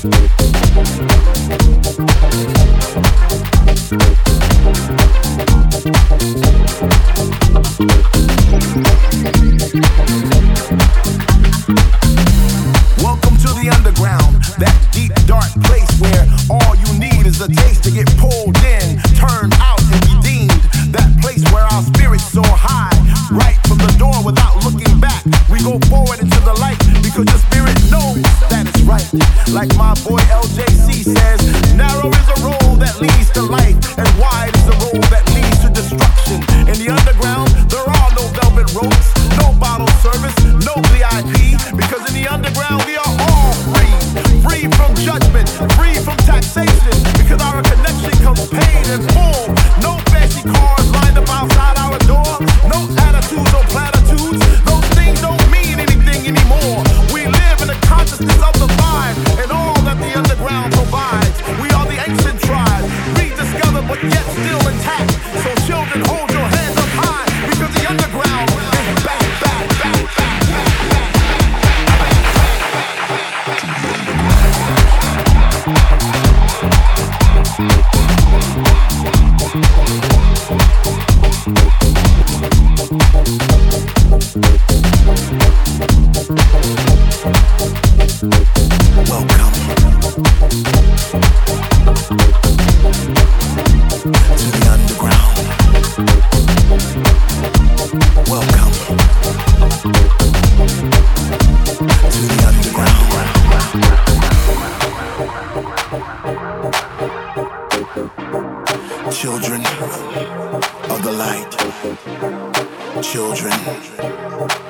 Thank you. Children of the light. Children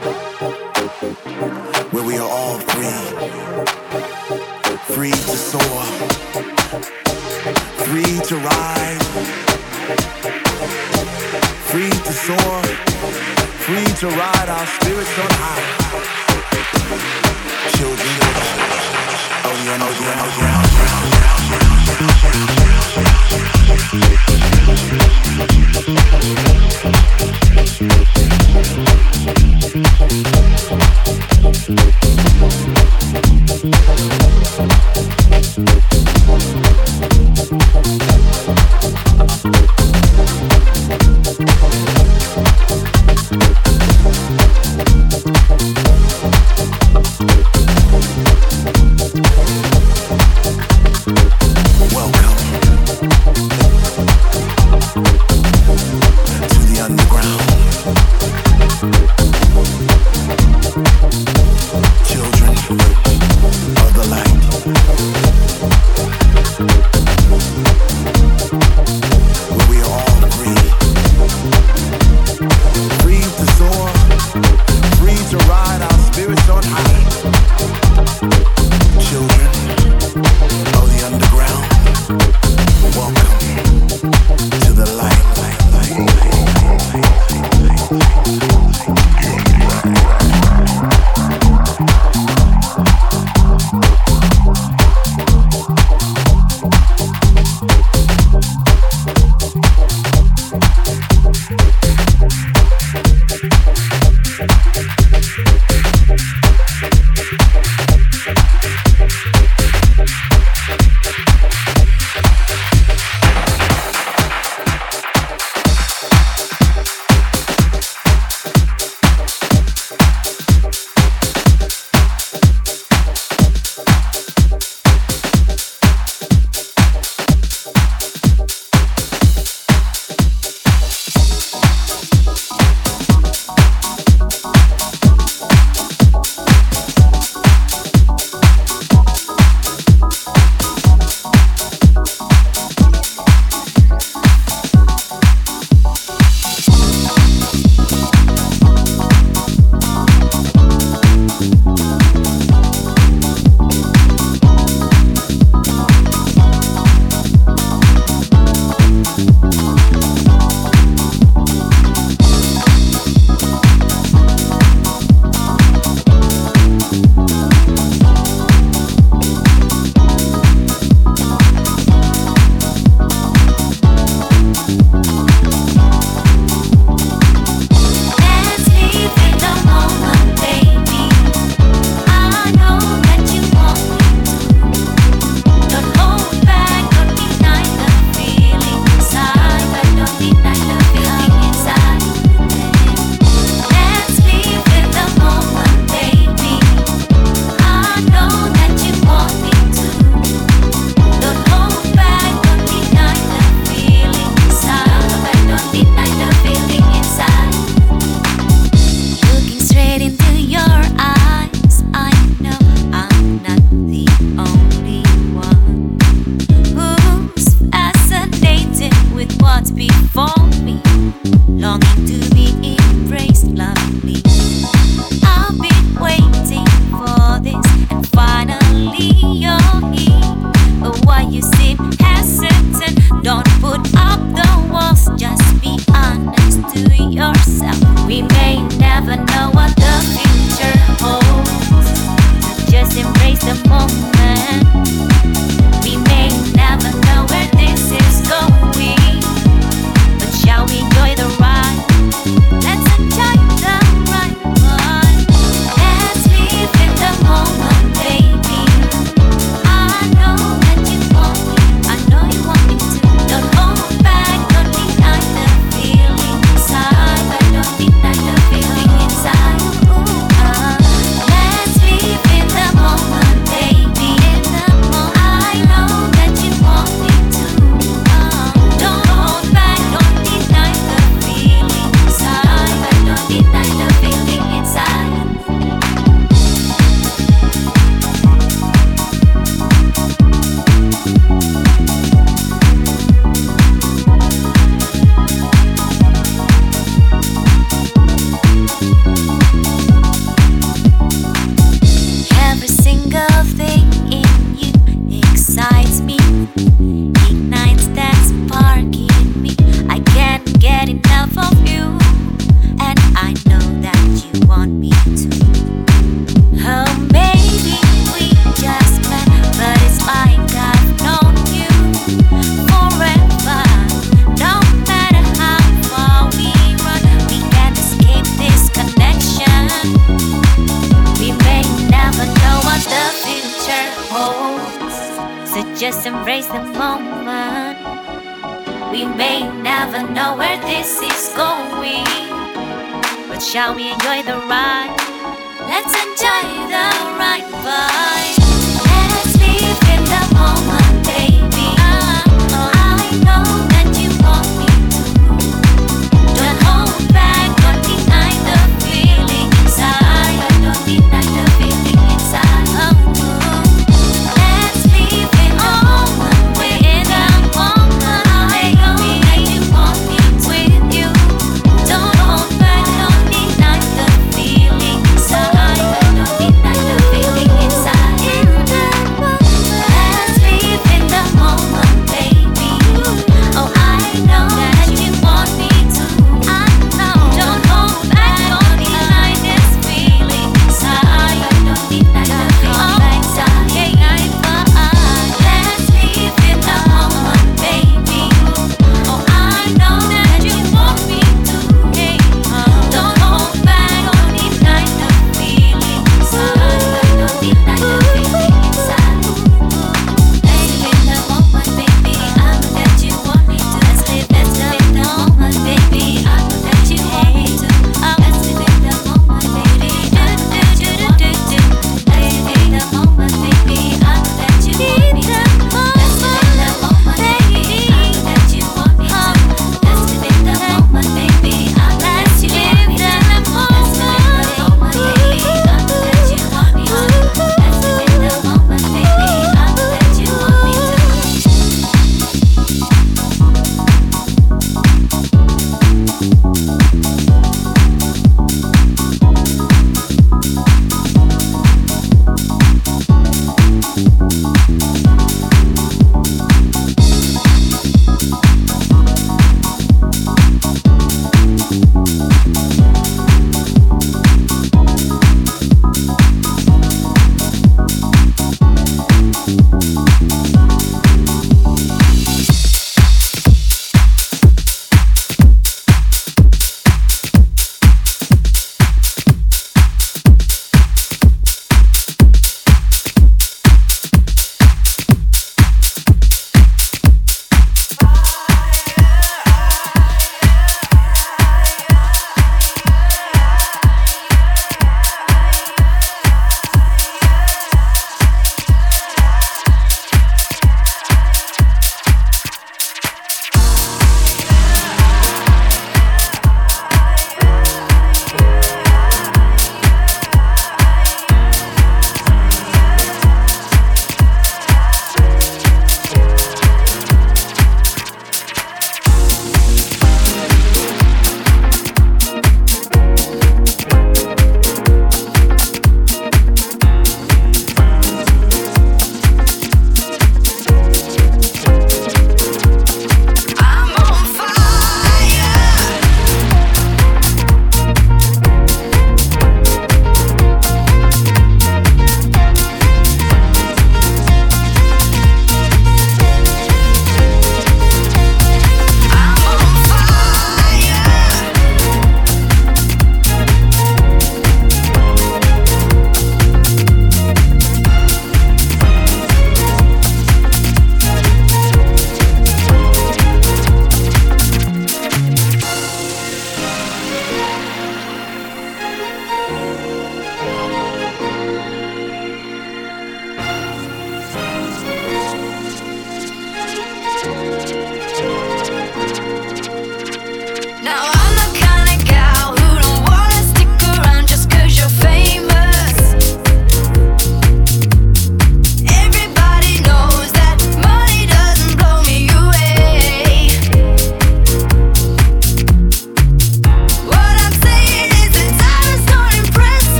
Shall we enjoy the ride? Let's enjoy the ride, boys.